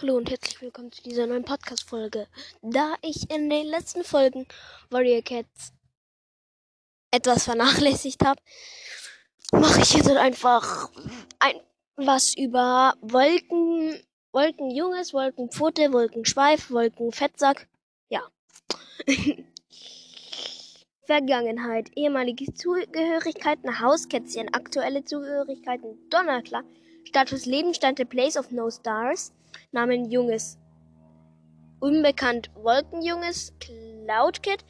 Hallo und herzlich willkommen zu dieser neuen Podcast-Folge. Da ich in den letzten Folgen Warrior Cats etwas vernachlässigt habe, mache ich jetzt einfach ein, was über Wolken, Wolkenjunges, Wolkenpfote, Wolkenschweif, Wolkenfettsack. Ja. Vergangenheit, ehemalige Zugehörigkeiten, Hauskätzchen, aktuelle Zugehörigkeiten, Donnerklar, Status Leben, Stand the Place of No Stars, Namen Junges. Unbekannt Wolkenjunges, Cloudkit,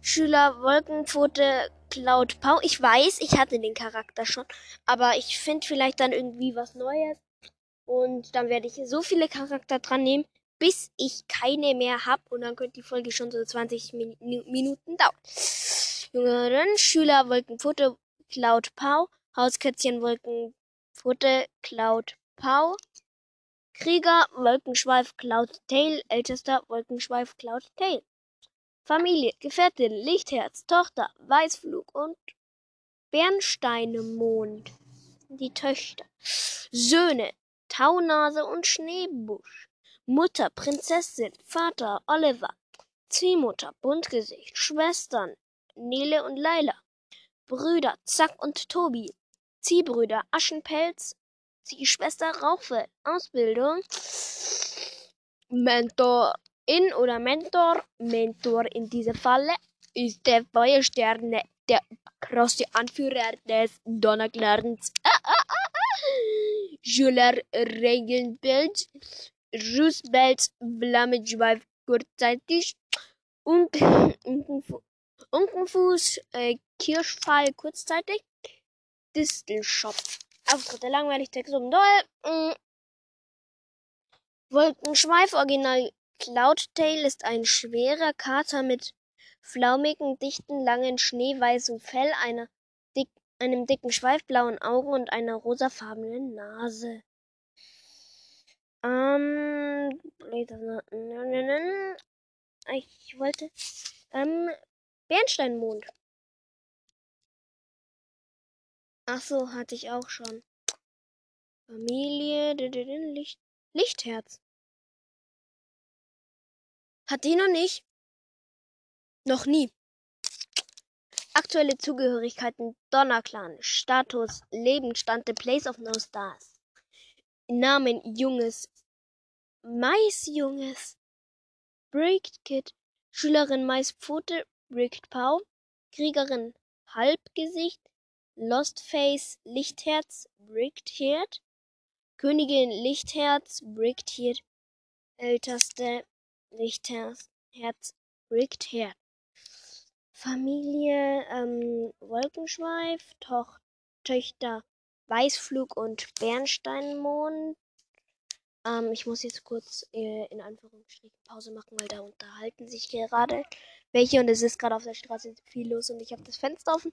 Schüler Wolkenpfote, Cloud Pau. Ich weiß, ich hatte den Charakter schon, aber ich finde vielleicht dann irgendwie was Neues. Und dann werde ich so viele Charakter dran nehmen, bis ich keine mehr habe. Und dann könnte die Folge schon so 20 Min Minuten dauern. Jüngeren Schüler Wolkenpfote, Cloud Pau, Hauskätzchen Wolkenpfote, Cloud Pau. Krieger, Wolkenschweif, Cloud Tail, ältester Wolkenschweif, Cloud Tail. Familie, Gefährtin, Lichtherz, Tochter, Weißflug und Bernsteinemond. Die Töchter. Söhne, Taunase und Schneebusch. Mutter, Prinzessin, Vater, Oliver. Ziehmutter, Buntgesicht. Schwestern, Nele und Laila. Brüder, Zack und Tobi. Ziehbrüder, Aschenpelz, die Schwester Rauchfeld. Ausbildung. Mentor in oder Mentor. Mentor in diesem Falle ist der Feuersterne, der große Anführer des Donnerklärens. Ah, ah, ah. Schüler Regelbild. Roosevelt Flammenschweif kurzzeitig. Unkenfuß äh, Kirschfall kurzzeitig. Distelschopf. Auftritte langweilig, Text um doll. Mm. Wolkenschweif, Original Cloudtail ist ein schwerer Kater mit flaumigen, dichten, langen, schneeweißen Fell, einer dick, einem dicken Schweif, blauen Augen und einer rosafarbenen Nase. Ähm, ich wollte, ähm, Bernsteinmond. Ach so, hatte ich auch schon. Familie, Licht, Lichtherz. Hat die noch nicht? Noch nie. Aktuelle Zugehörigkeiten. Donnerclan, Status, Lebensstand, The Place of No Stars. Namen. Junges, Maisjunges, Bricked Kid, Schülerin. Maispfote, Bricked Pau, Kriegerin. Halbgesicht, Lost Face Lichtherz Bricked Heart, Königin Lichtherz Bricked Heart, älteste Lichtherz Bricked Heart. Familie ähm, Wolkenschweif, Toch Töchter Weißflug und Bernsteinmond. Ähm, ich muss jetzt kurz äh, in Anführungsstrichen Pause machen, weil da unterhalten sich gerade welche und es ist gerade auf der Straße viel los und ich habe das Fenster offen.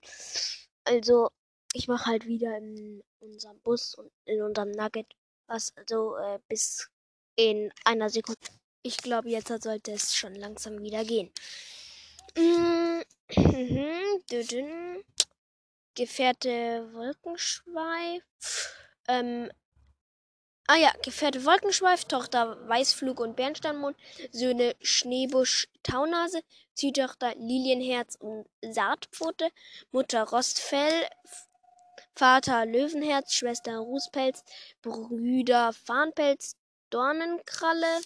Also, ich mache halt wieder in unserem Bus und in unserem Nugget was, also äh, bis in einer Sekunde. Ich glaube, jetzt sollte es schon langsam wieder gehen. Mhm. Gefährte Wolkenschweif. Ähm, Ah ja, Gefährte Wolkenschweif, Tochter Weißflug und Bernsteinmond, Söhne Schneebusch, Taunase, Ziehtochter Lilienherz und Saatpfote, Mutter Rostfell, Vater Löwenherz, Schwester Rußpelz, Brüder Farnpelz, Dornenkralle,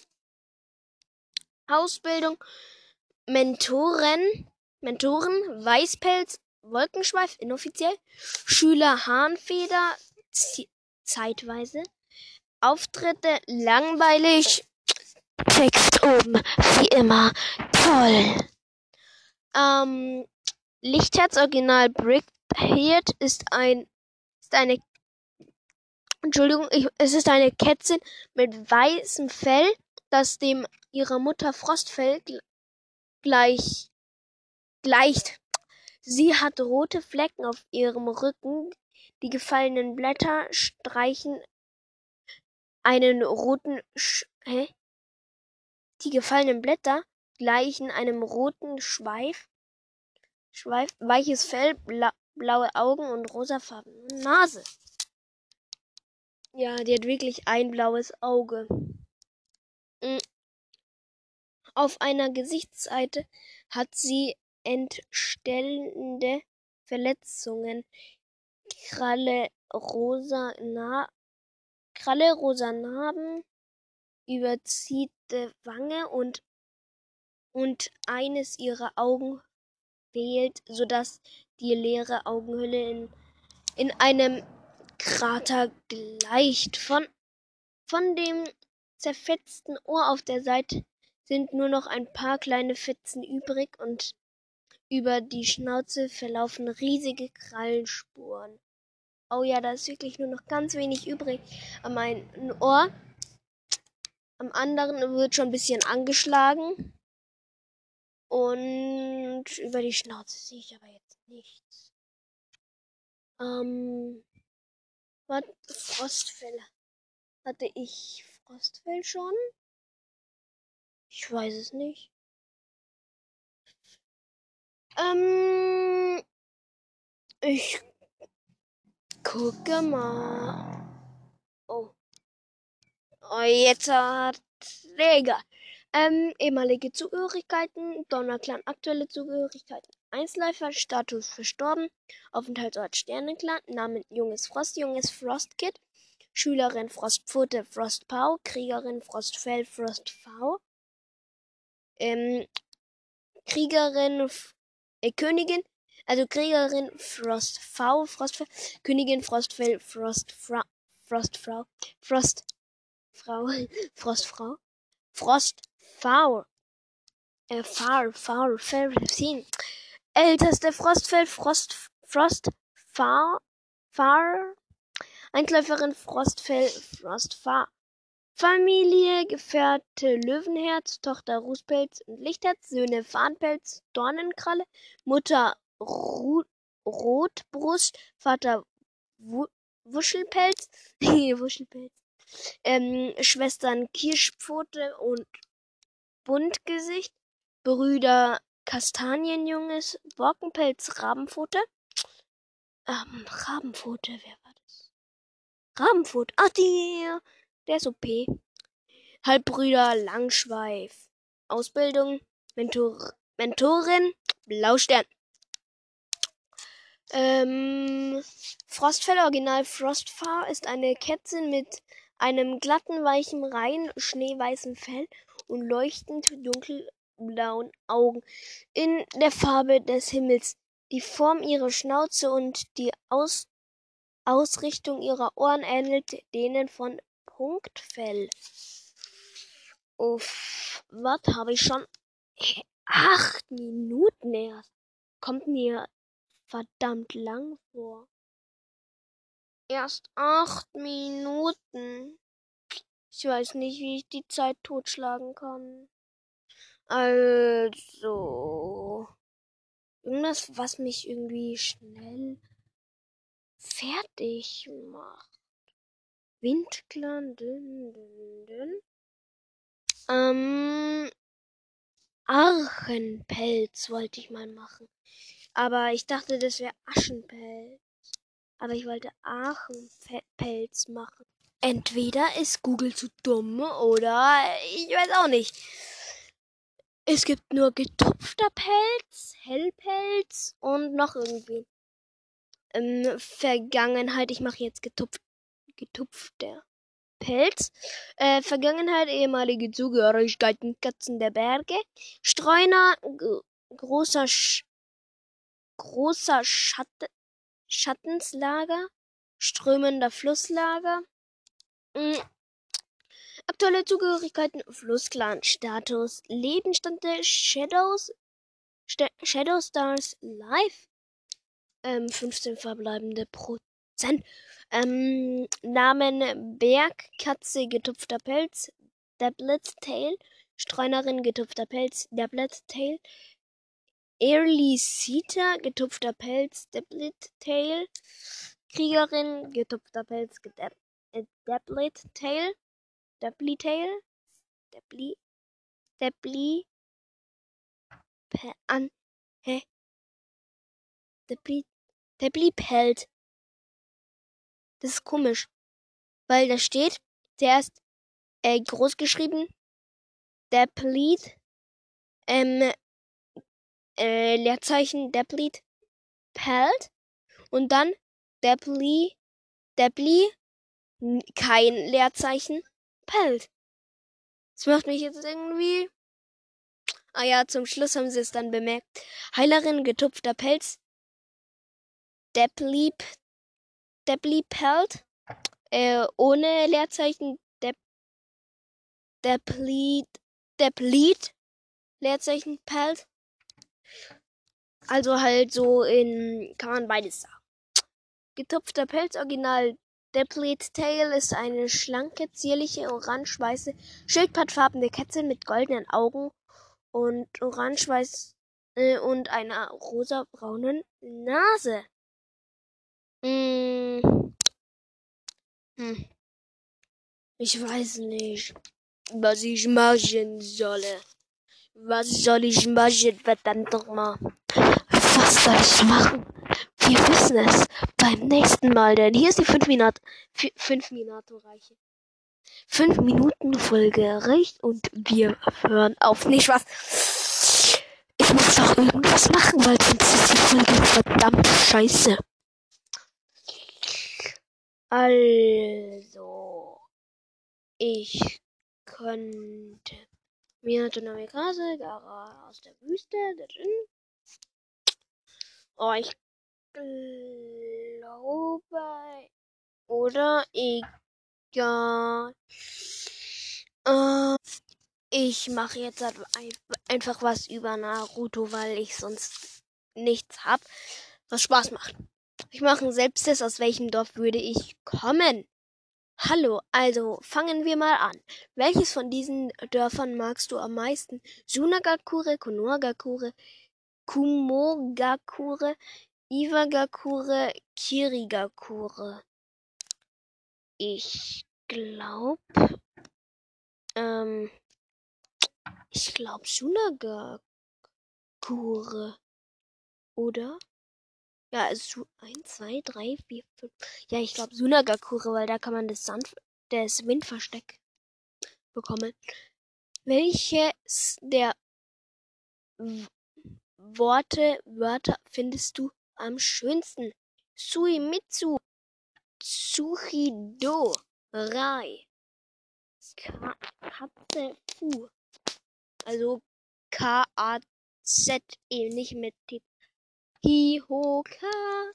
Ausbildung, Mentoren, Mentoren, Weißpelz, Wolkenschweif, inoffiziell, Schüler Hahnfeder, zeitweise, Auftritte langweilig. Text oben, wie immer, toll. Ähm, Lichtherz Original Brickhead ist ein, ist eine, Entschuldigung, ich, es ist eine Kätzin mit weißem Fell, das dem ihrer Mutter Frostfell gleich, gleicht. Sie hat rote Flecken auf ihrem Rücken. Die gefallenen Blätter streichen einen roten Sch hä? Die gefallenen Blätter gleichen einem roten Schweif, Schweif weiches Fell, bla blaue Augen und rosafarbene Nase. Ja, die hat wirklich ein blaues Auge. Mm. Auf einer Gesichtsseite hat sie entstellende Verletzungen. Kralle rosa, Na Kralle rosa Narben überzieht Wange und, und eines ihrer Augen fehlt, sodass die leere Augenhülle in, in einem Krater gleicht. Von, von dem zerfetzten Ohr auf der Seite sind nur noch ein paar kleine Fetzen übrig und über die Schnauze verlaufen riesige Krallenspuren. Oh ja, da ist wirklich nur noch ganz wenig übrig am einen Ohr. Am anderen wird schon ein bisschen angeschlagen. Und über die Schnauze sehe ich aber jetzt nichts. Ähm, was? Frostfell. Hatte ich Frostfell schon? Ich weiß es nicht. Ähm, ich gucke mal. Oh. Oh, jetzt hat Träger. Ähm, ehemalige Zugehörigkeiten, Donnerclan, aktuelle Zugehörigkeiten, Einzelläufer, Status verstorben, Aufenthaltsort Sternenclan, Namen Junges Frost, Junges Frostkid, Schülerin Frostpfote, Frostpau, Kriegerin Frostfell, Frostv, ähm, Kriegerin, äh, Königin, also Kriegerin Frostv, Frostfell, Königin Frostfell, Frostfrau, Frostfrau, Frostfrau, Frostfrau, Frostfrau, äh, Far, Far, Far, Älteste Frostfell, Frost, Frost, Far, Einzelläuferin Frostfell, Frostfar. Familie, Gefährte Löwenherz, Tochter Rußpelz und Lichtherz, Söhne Farnpelz, Dornenkralle, Mutter Rotbrust, Vater Wu Wuschelpelz, Wuschelpelz, ähm, Schwestern Kirschpfote und Buntgesicht, Brüder Kastanienjunges, Borkenpelz, Rabenpfote, ähm, Rabenpfote, wer war das? Rabenpfote, ach die, der ist OP. Halbbrüder Langschweif. Ausbildung. Mentor Mentorin Blaustern. Ähm, Frostfell Original Frostfahr ist eine Kätzin mit einem glatten, weichen, rein schneeweißen Fell und leuchtend dunkelblauen Augen in der Farbe des Himmels. Die Form ihrer Schnauze und die Aus Ausrichtung ihrer Ohren ähnelt denen von Punktfell. Uff, was habe ich schon? Acht Minuten erst. Kommt mir verdammt lang vor. Erst acht Minuten. Ich weiß nicht, wie ich die Zeit totschlagen kann. Also. Irgendwas, was mich irgendwie schnell fertig macht. Windclan, dünn, dünn, dünn. Ähm, Archenpelz wollte ich mal machen. Aber ich dachte, das wäre Aschenpelz. Aber ich wollte Aachenpelz machen. Entweder ist Google zu dumm oder ich weiß auch nicht. Es gibt nur getupfter Pelz, Hellpelz und noch irgendwie. Ähm, Vergangenheit, ich mache jetzt getupft getupfter Pelz. Äh, Vergangenheit, ehemalige Zugehörigkeiten, Katzen der Berge. Streuner, großer, Sch großer Schatten, Schattenslager. Strömender Flusslager. Mhm. Aktuelle Zugehörigkeiten, Flussclan, Status, Lebensstand der Shadows, St Shadow Stars Live, ähm, 15 verbleibende Prozent. Ähm, Namen Bergkatze, getupfter Pelz, Deblet Tail, Streunerin, getupfter Pelz, Deblet Tail, Early getupfter Pelz, Deblet Tail, Kriegerin, getupfter Pelz, äh, Deblet Tail, Debly Tail, Debly, Debly, an, hä? Debly, Debly Pelt. Das ist komisch. Weil da steht zuerst äh, groß geschrieben Deplet, ähm, äh, Leerzeichen Deplet, Pelt und dann Depli, Depli, kein Leerzeichen, Pelt. Das macht mich jetzt irgendwie. Ah ja, zum Schluss haben sie es dann bemerkt. Heilerin, getupfter Pelz, Depli, Depli Pelt, äh, ohne Leerzeichen, Dep, Deplit, Deplit, Leerzeichen Pelt. Also halt so in, kann man beides sagen. Getupfter Pelz, Original Deplet Tail ist eine schlanke, zierliche, orange-weiße, schildpattfarbene Kätzchen mit goldenen Augen und orange-weiß äh, und einer rosa-braunen Nase. Mm. Hm. Ich weiß nicht, was ich machen solle. Was soll ich machen, verdammt nochmal? Was soll ich machen? Wir wissen es beim nächsten Mal, denn hier ist die 5 Minuten, 5 Minuten Reiche. 5 Minuten Folge reicht und wir hören auf. Nicht was. Ich muss doch irgendwas machen, weil sonst ist die Folge verdammt scheiße. Also, ich könnte mir Dynamikase, Gara aus der Wüste, da drin. Oh, ich glaube, oder egal. Äh, ich mache jetzt einfach was über Naruto, weil ich sonst nichts hab, was Spaß macht. Ich mache einen Selbsttest, aus welchem Dorf würde ich kommen. Hallo, also fangen wir mal an. Welches von diesen Dörfern magst du am meisten? Sunagakure, Konohagakure, Kumogakure, Iwagakure, Kirigakure. Ich glaube, ähm, ich glaube Sunagakure. Oder? Ja, also 1, 2, 3, 4, 5. Ja, ich glaube Sunagakure, weil da kann man das Sand, das Windversteck bekommen. Welches der Worte, Wörter findest du am schönsten? Suimitsu, Tsuchido, Rai, Katze, Fu. Also K-A-Z-E, nicht mit T. Hihoka.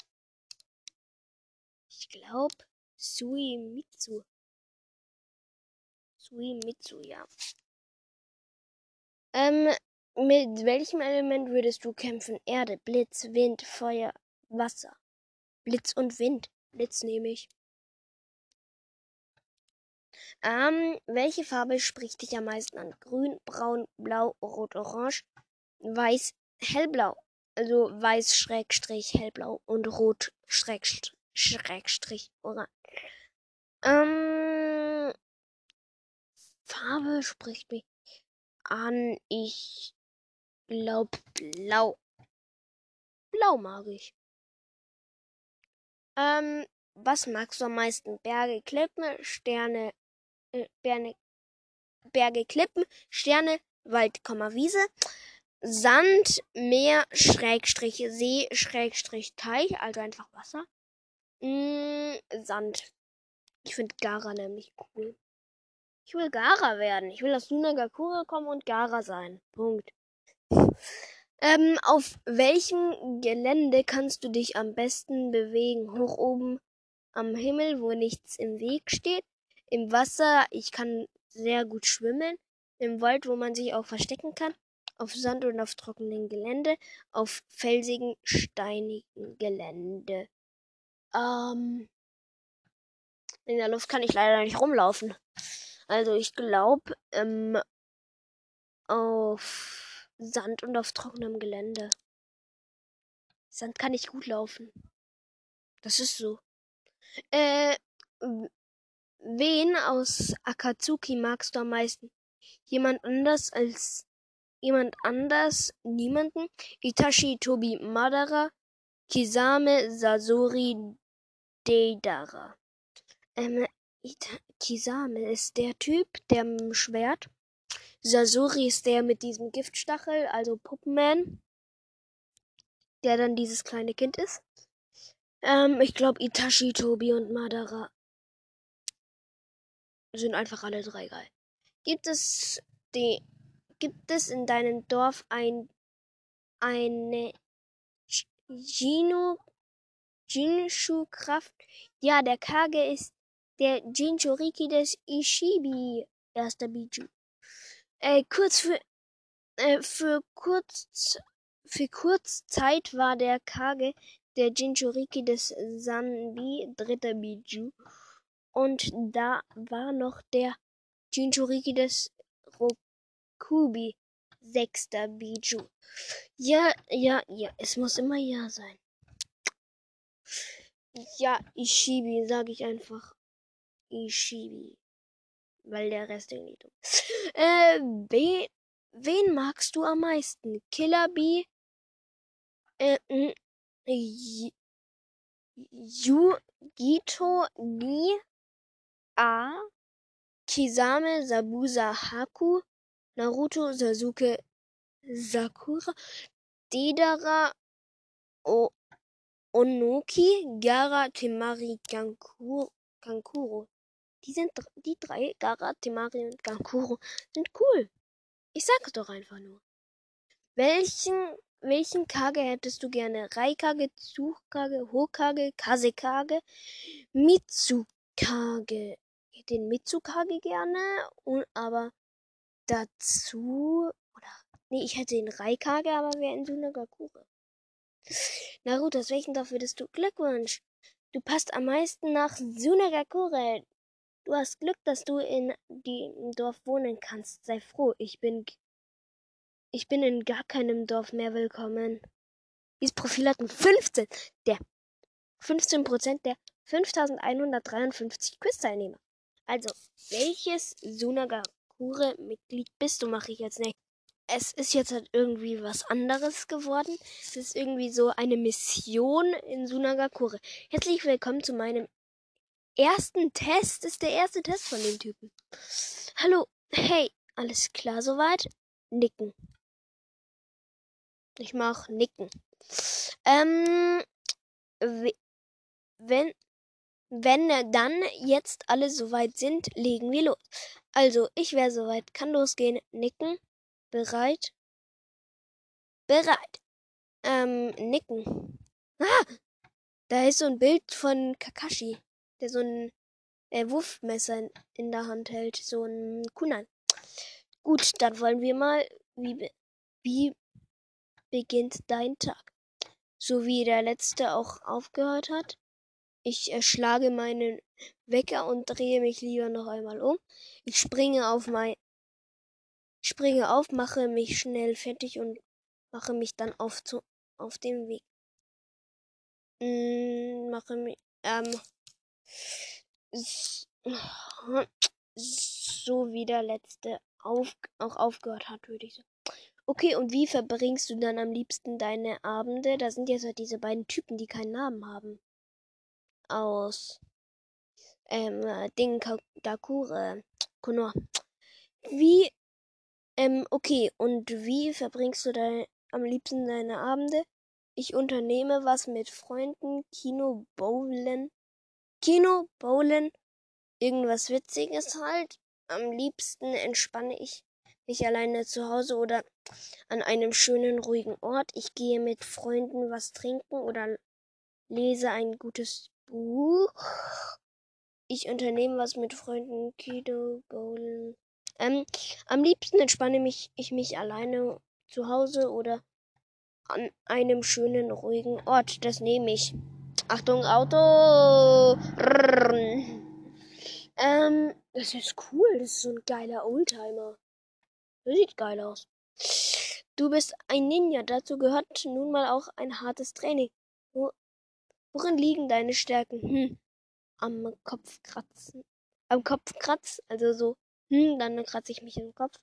Ich glaube Suimitsu. Suimitsu, ja. Ähm, mit welchem Element würdest du kämpfen? Erde, Blitz, Wind, Feuer, Wasser. Blitz und Wind. Blitz nehme ich. Ähm, welche Farbe spricht dich am meisten an? Grün, braun, blau, rot, orange, weiß, hellblau. Also weiß, schrägstrich, hellblau und rot, schrägstrich, orange. Ähm, Farbe spricht mich an. Ich glaub blau. Blau mag ich. Ähm, was magst du am meisten? Berge, Klippen, Sterne, äh, Berge, Berge, Klippen, Sterne, Wald, Wiese, Sand, Meer, Schrägstrich, See, Schrägstrich, Teich, also einfach Wasser. Mm, Sand. Ich finde Gara nämlich cool. Ich will Gara werden. Ich will aus Sunagakure kommen und Gara sein. Punkt. Ähm, auf welchem Gelände kannst du dich am besten bewegen? Hoch oben am Himmel, wo nichts im Weg steht. Im Wasser, ich kann sehr gut schwimmen. Im Wald, wo man sich auch verstecken kann. Auf Sand und auf trockenem Gelände. Auf felsigen, steinigen Gelände. Ähm, in der Luft kann ich leider nicht rumlaufen. Also ich glaube, ähm, auf Sand und auf trockenem Gelände. Sand kann ich gut laufen. Das ist so. Äh, wen aus Akatsuki magst du am meisten? Jemand anders als jemand anders? Niemanden? Itachi Tobi Madara, Kisame Sasori Deidara. Ähm, Kisame ist der Typ, der mit dem Schwert Sasori ist der mit diesem Giftstachel, also Puppenman, der dann dieses kleine Kind ist. Ähm, ich glaube Itachi, Tobi und Madara sind einfach alle drei geil. Gibt es die, gibt es in deinem Dorf ein, eine Jino, Jinshu-Kraft? Ja, der Kage ist der Jinchuriki des Ishibi, erster Biju. Äh, kurz für, äh, für kurz, für kurz Zeit war der Kage der Jinchuriki des Sanbi, dritter Biju. Und da war noch der Jinchuriki des Rokubi, sechster Biju. Ja, ja, ja, es muss immer ja sein. Ja, Ishibi, sage ich einfach. Ishibi. Weil der Rest irgendwie dumm. Äh, wen, wen magst du am meisten? Killer Bee? Äh, Yugito Ni A Kisame Sabusa Haku Naruto Sasuke Sakura Dedara o Onoki Gara Temari Kankuro, Kankuro. Die sind die drei, Gara, Temari und Kankuro, sind cool. Ich sag's doch einfach nur. Welchen, welchen Kage hättest du gerne? Raikage, Tsukage, Hokage, Kasekage, Mitsukage. Den Mitsukage gerne, aber dazu, oder, nee, ich hätte den Raikage, aber wäre in Sunagakure. Naruto, aus welchem Dorf würdest du? Glückwunsch! Du passt am meisten nach Sunagakure. Du hast Glück, dass du in dem Dorf wohnen kannst. Sei froh, ich bin ich bin in gar keinem Dorf mehr willkommen. Dieses Profil hat ein 15 der 15% der 5153 Quiz-Teilnehmer. Also, welches Sunagakure-Mitglied bist du, mache ich jetzt nicht. Es ist jetzt halt irgendwie was anderes geworden. Es ist irgendwie so eine Mission in Sunagakure. Herzlich willkommen zu meinem ersten Test. Das ist der erste Test von dem Typen. Hallo, hey, alles klar soweit? Nicken. Ich mach Nicken. Ähm, wenn, wenn dann jetzt alle soweit sind, legen wir los. Also, ich wäre soweit, kann losgehen. Nicken. Bereit. Bereit. Ähm, nicken. Ah! Da ist so ein Bild von Kakashi, der so ein äh, Wurfmesser in der Hand hält. So ein Kunan. Gut, dann wollen wir mal, wie, wie beginnt dein Tag. So wie der letzte auch aufgehört hat. Ich erschlage meinen Wecker und drehe mich lieber noch einmal um. Ich springe auf mein springe auf, mache mich schnell fertig und mache mich dann auf zu auf dem Weg. Mm, mache mich ähm so wie der letzte auf, auch aufgehört hat, würde ich sagen. Okay, und wie verbringst du dann am liebsten deine Abende? Da sind jetzt halt diese beiden Typen, die keinen Namen haben. Aus ähm, Ding Dakure, Konoha. Wie, ähm, okay, und wie verbringst du dein, am liebsten deine Abende? Ich unternehme was mit Freunden, Kino, Bowlen, Kino, Bowlen, irgendwas Witziges halt. Am liebsten entspanne ich mich alleine zu Hause oder an einem schönen, ruhigen Ort. Ich gehe mit Freunden was trinken oder lese ein gutes Buch. Ich unternehme was mit Freunden, Kido, Bowlen. Ähm, am liebsten entspanne mich, ich mich alleine zu Hause oder an einem schönen, ruhigen Ort. Das nehme ich. Achtung, Auto! Ähm, das ist cool. Das ist so ein geiler Oldtimer. Sieht geil aus. Du bist ein Ninja, dazu gehört nun mal auch ein hartes Training. Wo, worin liegen deine Stärken? Hm, am Kopf kratzen. Am Kopf kratz, also so, hm, dann kratze ich mich im Kopf.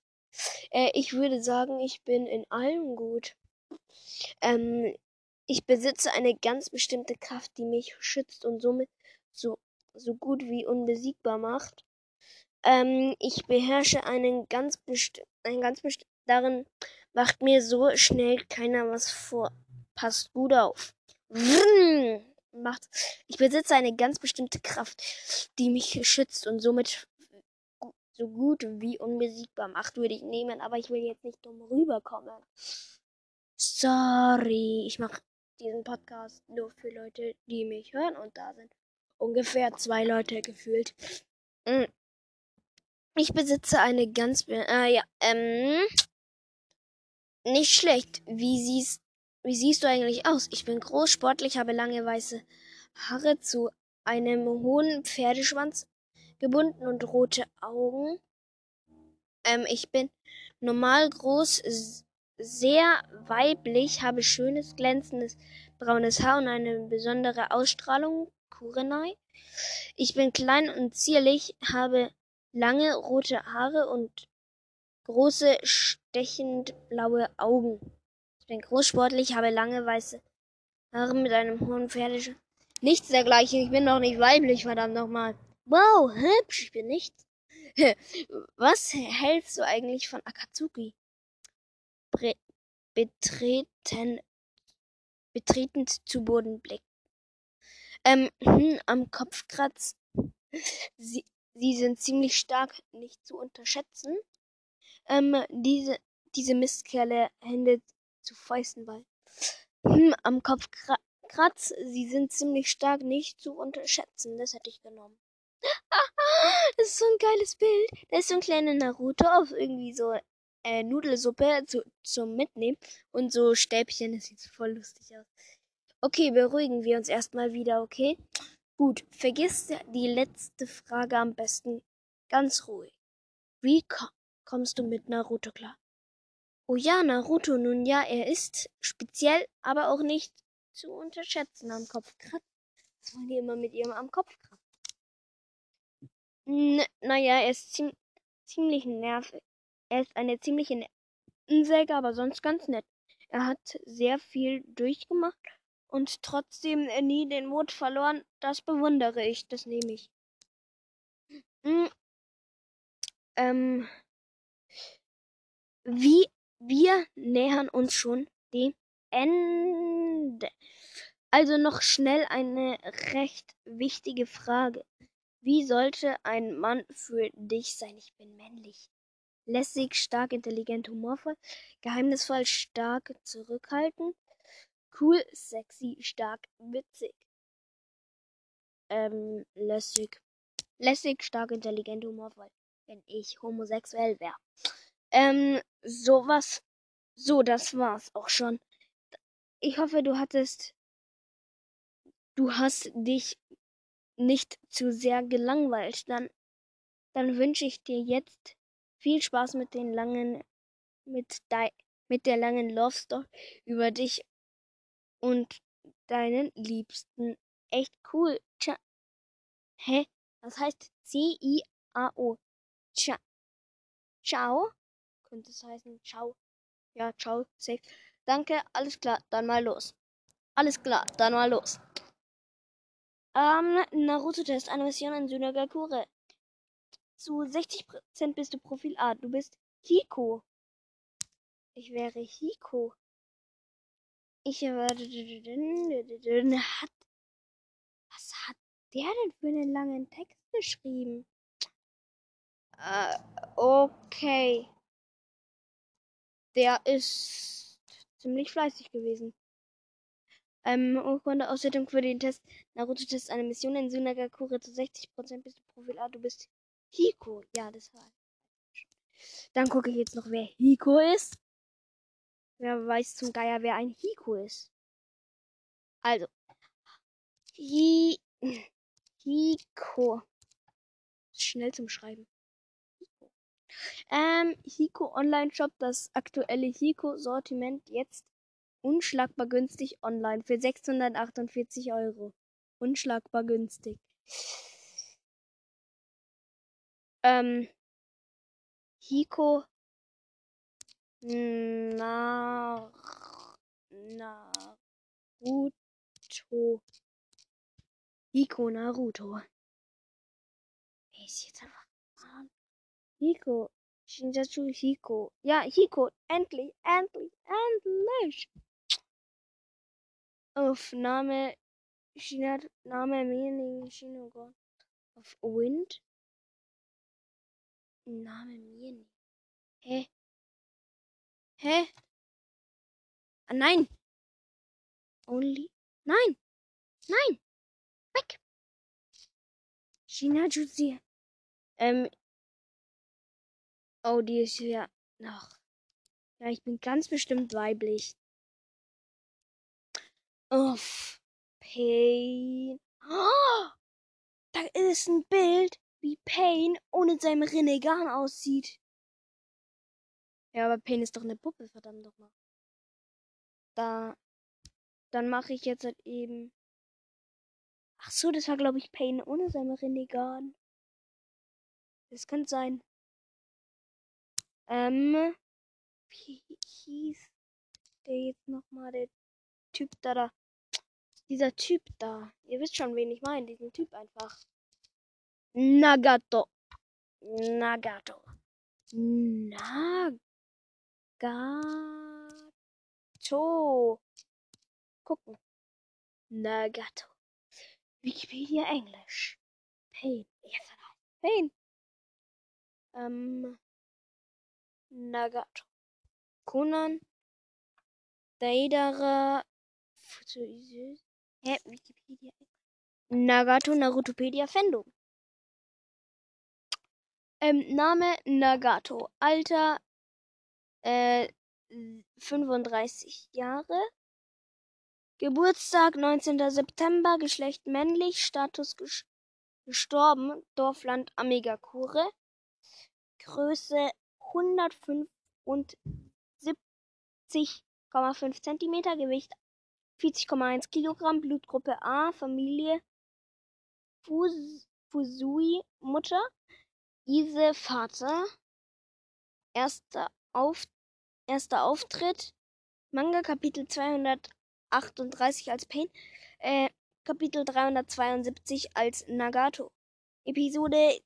Äh, ich würde sagen, ich bin in allem gut. Ähm, ich besitze eine ganz bestimmte Kraft, die mich schützt und somit so, so gut wie unbesiegbar macht. Ähm, ich beherrsche einen ganz bestimmten, einen ganz bestimmten, darin macht mir so schnell keiner was vor. Passt gut auf. Vrrr, macht, ich besitze eine ganz bestimmte Kraft, die mich schützt und somit so gut wie unbesiegbar macht, würde ich nehmen, aber ich will jetzt nicht dumm rüberkommen. Sorry, ich mache diesen Podcast nur für Leute, die mich hören und da sind ungefähr zwei Leute gefühlt. Mm. Ich besitze eine ganz, äh, ja, ähm, nicht schlecht. Wie siehst, wie siehst du eigentlich aus? Ich bin groß, sportlich, habe lange weiße Haare zu einem hohen Pferdeschwanz gebunden und rote Augen. Ähm, ich bin normal groß, sehr weiblich, habe schönes, glänzendes braunes Haar und eine besondere Ausstrahlung. Kurenai. Ich bin klein und zierlich, habe lange rote Haare und große, stechend blaue Augen. Ich bin großsportlich, habe lange weiße Haare mit einem hohen Pferdesch. Nichts dergleichen, ich bin doch nicht weiblich, verdammt nochmal. Wow, hübsch, ich bin nichts. Was hältst du eigentlich von Akatsuki? Bre betreten, betretend zu Boden blickt. Ähm, hm, am Kopfkratz. Sie, sie sind ziemlich stark, nicht zu unterschätzen. Ähm, diese, diese Mistkerle Hände zu Fäusten bei. Hm, am Kopfkratz. Sie sind ziemlich stark, nicht zu unterschätzen. Das hätte ich genommen. das ist so ein geiles Bild. Da ist so ein kleiner Naruto auf irgendwie so äh, Nudelsuppe zu, zum Mitnehmen und so Stäbchen. Das sieht voll lustig aus. Okay, beruhigen wir uns erstmal wieder, okay? Gut, vergiss die letzte Frage am besten ganz ruhig. Wie kommst du mit Naruto klar? Oh ja, Naruto, nun ja, er ist speziell, aber auch nicht zu unterschätzen am Kopf. Was wollen die immer mit ihrem am Kopf kratzen? naja, er ist ziem ziemlich nervig. Er ist eine ziemliche Nervensäge, aber sonst ganz nett. Er hat sehr viel durchgemacht und trotzdem nie den Mut verloren. Das bewundere ich, das nehme ich. Hm. Ähm, wie wir nähern uns schon dem Ende. Also noch schnell eine recht wichtige Frage. Wie sollte ein Mann für dich sein? Ich bin männlich. Lässig, stark, intelligent, humorvoll, geheimnisvoll, stark, zurückhaltend, cool, sexy, stark, witzig. Ähm, lässig. Lässig, stark, intelligent, humorvoll. Wenn ich homosexuell wäre. Ähm, sowas. So, das war's auch schon. Ich hoffe, du hattest. Du hast dich nicht zu sehr gelangweilt, dann, dann wünsche ich dir jetzt viel Spaß mit den langen, mit, dei, mit der langen Love Story über dich und deinen Liebsten. Echt cool. Tja. Hä? Was heißt C-I-A-O? Tja. Ciao. Könnte es heißen. Ciao. Ja, ciao. Safe. Danke. Alles klar. Dann mal los. Alles klar. Dann mal los. Ähm, Naruto-Test, eine Mission in Sunagakure. Zu 60% bist du Profil A. Du bist Hiko. Ich wäre Hiko. Ich werde. Hat, was hat der denn für einen langen Text geschrieben? Äh, okay. Der ist ziemlich fleißig gewesen. Ähm, Urkunde Auswertung für den Test. Naruto-Test eine Mission in Sunagakure zu 60% bist du Profil A. Du bist Hiko. Ja, das war. Dann gucke ich jetzt noch, wer Hiko ist. Wer weiß zum Geier, wer ein Hiko ist. Also. Hi Hiko. Schnell zum Schreiben. Ähm, Hiko Online Shop, das aktuelle Hiko Sortiment jetzt Unschlagbar günstig online für 648 Euro. Unschlagbar günstig. Ähm, Hiko Na Naruto. Hiko Naruto. Ist jetzt einfach. Hiko. Shinjatsu Hiko. Ja, Hiko. Endlich, endlich, endlich. Auf Name. Shinat, Name Meaning Shinogon. Auf Wind. Name Meaning. Hä? Hä? Ah, nein. Only. Nein. Nein. Weg. China Jutsi. Ähm. Oh, die ist ja noch. Ja, ich bin ganz bestimmt weiblich. Uff. Pain. Oh, da ist ein Bild, wie Pain ohne seinem Renegan aussieht. Ja, aber Pain ist doch eine Puppe, verdammt doch mal. Da. Dann mache ich jetzt halt eben. Ach so, das war glaube ich Pain ohne seine Renegan. Das könnte sein. Ähm. Wie hieß der jetzt nochmal, der Typ da da? Dieser Typ da. Ihr wisst schon, wen ich meine. Diesen Typ einfach. Nagato. Nagato. Nagato. Gucken. Nagato. Wikipedia Englisch. Pain. Jetzt Pain. Ähm. Nagato. Conan. Deidara. Hä? Wikipedia. Nagato Narutopedia Fandom. Ähm, Name Nagato. Alter äh, 35 Jahre. Geburtstag 19. September. Geschlecht männlich. Status ges gestorben. Dorfland Amegakure. Größe 175,5 cm. Gewicht 40,1 Kilogramm, Blutgruppe A, Familie Fus Fusui, Mutter, Ise, Vater, erster, Auf erster Auftritt, Manga Kapitel 238 als Pain, äh, Kapitel 372 als Nagato, Episode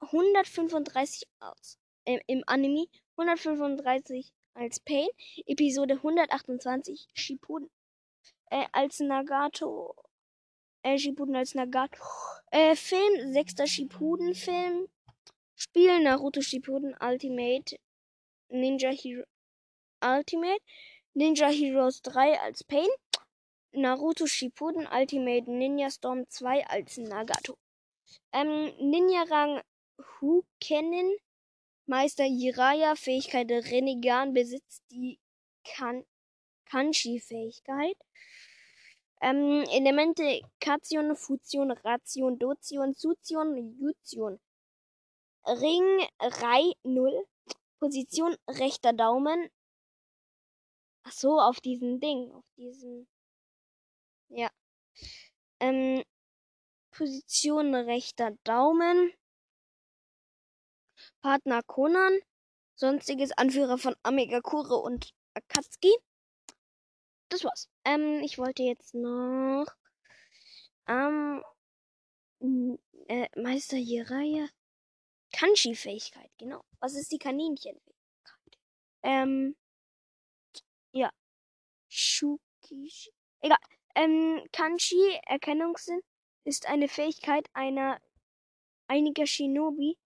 135 aus, äh, im Anime, 135 als Pain, Episode 128 Shippuden äh, als Nagato. Äh, Shippuden als Nagato. Äh, Film, sechster Shippuden-Film. Spiel Naruto Shippuden Ultimate Ninja Hero Ultimate Ninja Heroes 3 als Pain. Naruto Shippuden Ultimate Ninja Storm 2 als Nagato. Ähm, Ninja Rang Hukenin Meister Jiraya Fähigkeit Renegan besitzt die kan Kanji-Fähigkeit. Ähm, Elemente Cation, Fusion, Ration, Dotion, Sution, Jution. Ring, Rei, 0. Position, rechter Daumen. Ach so, auf diesem Ding, auf diesem. Ja. Ähm, Position, rechter Daumen. Partner Conan. Sonstiges Anführer von Amegakure und Akatsuki das war's. Ähm, ich wollte jetzt noch ähm, äh, Meister Jiraiya Kanji-Fähigkeit, genau. Was ist die Kaninchen-Fähigkeit? Ähm, ja. Shukishi. Egal. Ähm, Kanji, Erkennungssinn, ist eine Fähigkeit einer einiger Shinobi,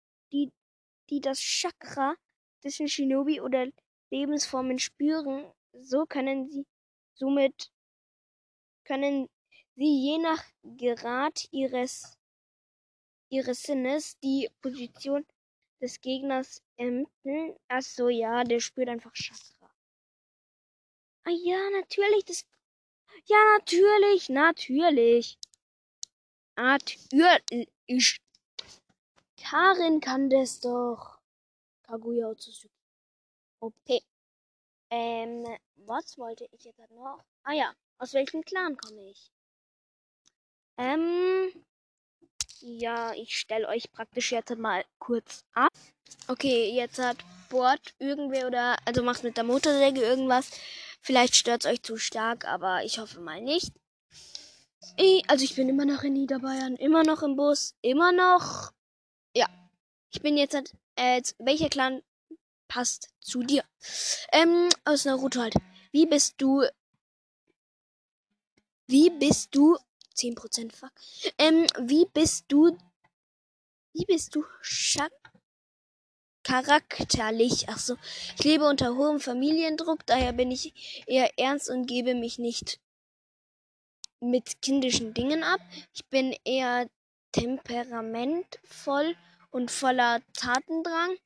die, das Chakra des Shinobi oder Lebensformen spüren. So können sie Somit können sie je nach Grad ihres, ihres Sinnes die Position des Gegners ermitteln. Achso, ja, der spürt einfach Chakra. Ah ja, natürlich, das. Ja, natürlich, natürlich. Natürlich. Karin kann das doch. Kaguya Otsutsuki. Okay. Ähm, was wollte ich jetzt noch? Ah ja, aus welchem Clan komme ich? Ähm, ja, ich stelle euch praktisch jetzt mal kurz ab. Okay, jetzt hat Bord irgendwer oder, also macht mit der Motorsäge irgendwas. Vielleicht stört es euch zu stark, aber ich hoffe mal nicht. Ich, also ich bin immer noch in Niederbayern, immer noch im Bus, immer noch. Ich bin jetzt halt Äh, welcher Clan passt zu dir? Ähm, aus Naruto halt. Wie bist du. Wie bist du. 10% fuck. Ähm, wie bist du. Wie bist du Scha charakterlich? Achso. Ich lebe unter hohem Familiendruck, daher bin ich eher ernst und gebe mich nicht mit kindischen Dingen ab. Ich bin eher temperamentvoll und voller Tatendrang.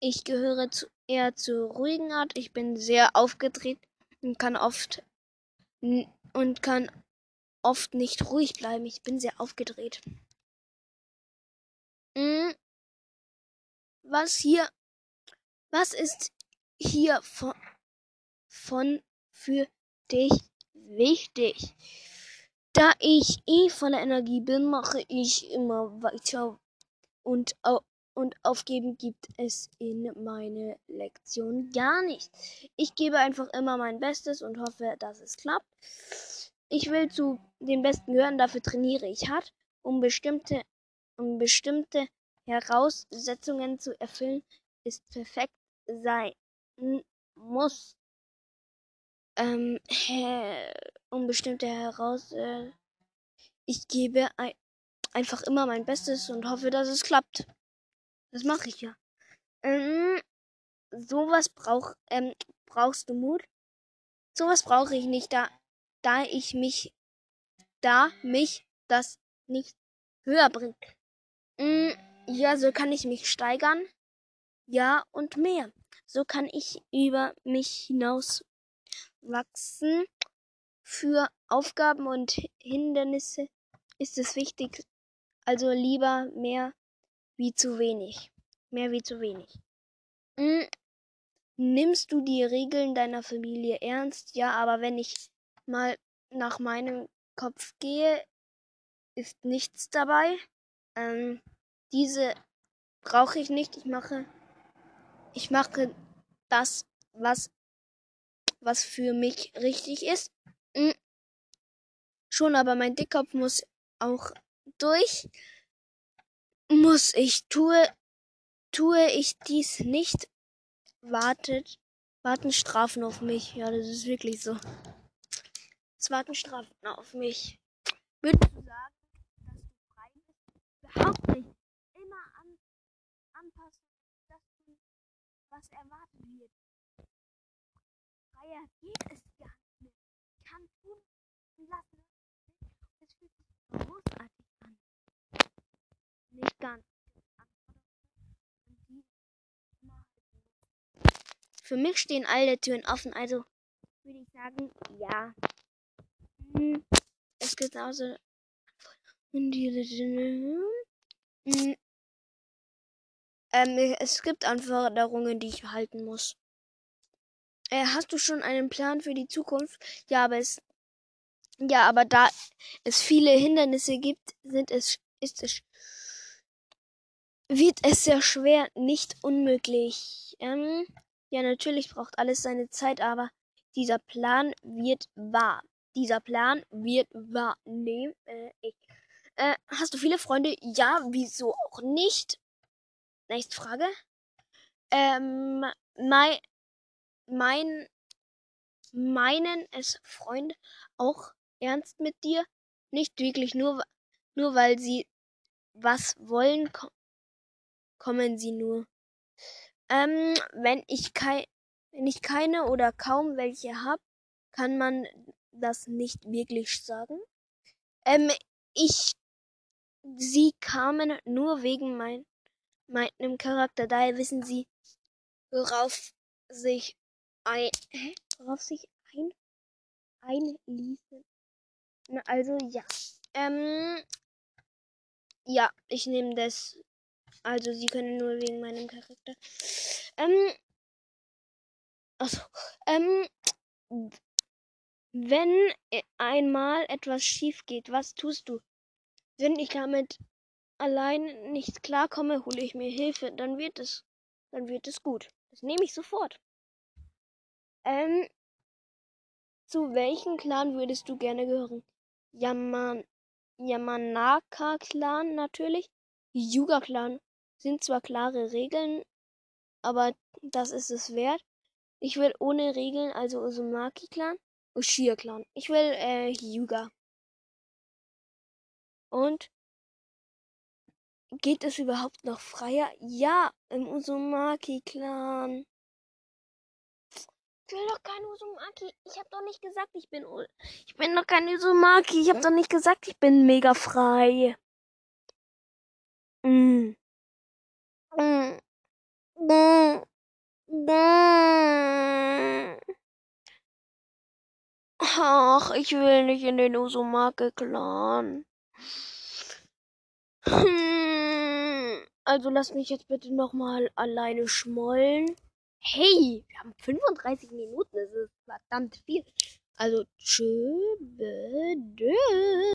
Ich gehöre zu, eher zur ruhigen Art. Ich bin sehr aufgedreht und kann oft und kann oft nicht ruhig bleiben. Ich bin sehr aufgedreht. Hm. Was hier, was ist hier von, von für dich wichtig? Da ich eh voller Energie bin, mache ich immer weiter und, und aufgeben gibt es in meine Lektion gar nicht. Ich gebe einfach immer mein Bestes und hoffe, dass es klappt. Ich will zu den Besten gehören, dafür trainiere ich hart, um bestimmte, um bestimmte Heraussetzungen zu erfüllen, ist perfekt sein muss ähm, um bestimmte heraus. Äh, ich gebe ein, einfach immer mein Bestes und hoffe, dass es klappt. Das mache ich ja. Ähm, sowas brauch, ähm, brauchst du Mut? Sowas brauche ich nicht, da, da ich mich, da mich das nicht höher bringt. Mm, ja, so kann ich mich steigern. Ja, und mehr. So kann ich über mich hinaus wachsen. Für Aufgaben und Hindernisse ist es wichtig, also lieber mehr wie zu wenig. Mehr wie zu wenig. Hm. Nimmst du die Regeln deiner Familie ernst? Ja, aber wenn ich mal nach meinem Kopf gehe, ist nichts dabei. Ähm, diese brauche ich nicht. Ich mache, ich mache das, was was für mich richtig ist. Hm. Schon aber mein Dickkopf muss auch durch. Muss ich tue, tue ich dies nicht, wartet, warten Strafen auf mich. Ja, das ist wirklich so. Es warten Strafen auf mich. Würdest du sagen, dass du frei bist? Überhaupt nicht. Immer an, anpassen, dass du, was erwartet wird freier geht es gar nicht mehr. Ich kann tun und lassen. Es fühlt sich großartig. Nicht ganz. Für mich stehen alle Türen offen, also würde ich sagen, ja. Hm, es gibt also hm, ähm, es gibt Anforderungen, die ich halten muss. Äh, hast du schon einen Plan für die Zukunft? Ja, aber es ja, aber da es viele Hindernisse gibt, sind es ist es wird es sehr schwer, nicht unmöglich. Ähm, ja, natürlich braucht alles seine Zeit, aber dieser Plan wird wahr. Dieser Plan wird wahr. Nee, äh, ich. Äh, hast du viele Freunde? Ja, wieso auch nicht? Nächste Frage. Ähm, mein, mein, meinen es Freunde auch ernst mit dir? Nicht wirklich, nur, nur weil sie was wollen, ko kommen sie nur. Ähm, wenn ich kein, wenn ich keine oder kaum welche hab, kann man das nicht wirklich sagen. Ähm, ich, sie kamen nur wegen mein, meinem Charakter, daher wissen sie, worauf sich ein, hä? worauf sich ein, einließen. Also ja. Ähm, ja, ich nehme das. Also sie können nur wegen meinem Charakter. Ähm, also, ähm, wenn einmal etwas schief geht, was tust du? Wenn ich damit allein nicht klarkomme, hole ich mir Hilfe, dann wird es, dann wird es gut. Das nehme ich sofort. Ähm, zu welchem Clan würdest du gerne gehören? Yaman Yamanaka Clan natürlich. Yuga Clan. Sind zwar klare Regeln, aber das ist es wert. Ich will ohne Regeln, also Uzumaki-Clan. Ushia-Clan. Ich will äh, Hyuga. Und geht es überhaupt noch freier? Ja, im Uzumaki-Clan. Ich will doch kein Uzumaki. Ich hab doch nicht gesagt, ich bin U Ich bin doch kein Uzumaki. Ich hab doch nicht gesagt, ich bin mega frei. Mm. Ach, ich will nicht in den Uzumaki-Clan. Hm. Also lass mich jetzt bitte nochmal alleine schmollen. Hey, wir haben 35 Minuten. Das ist verdammt viel. Also, tschö,